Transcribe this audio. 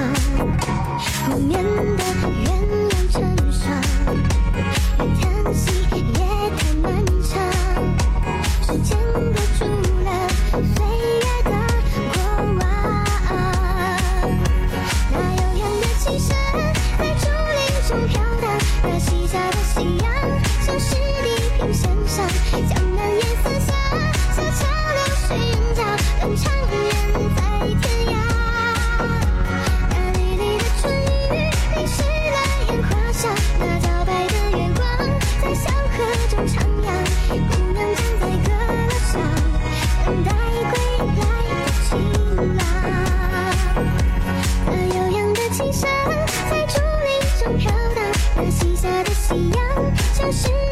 不眠的月亮成双，越叹息也越漫长，时间隔住了岁月的过往。那悠远的琴声在竹林中飘荡，那西下的夕阳消失地平线上。心。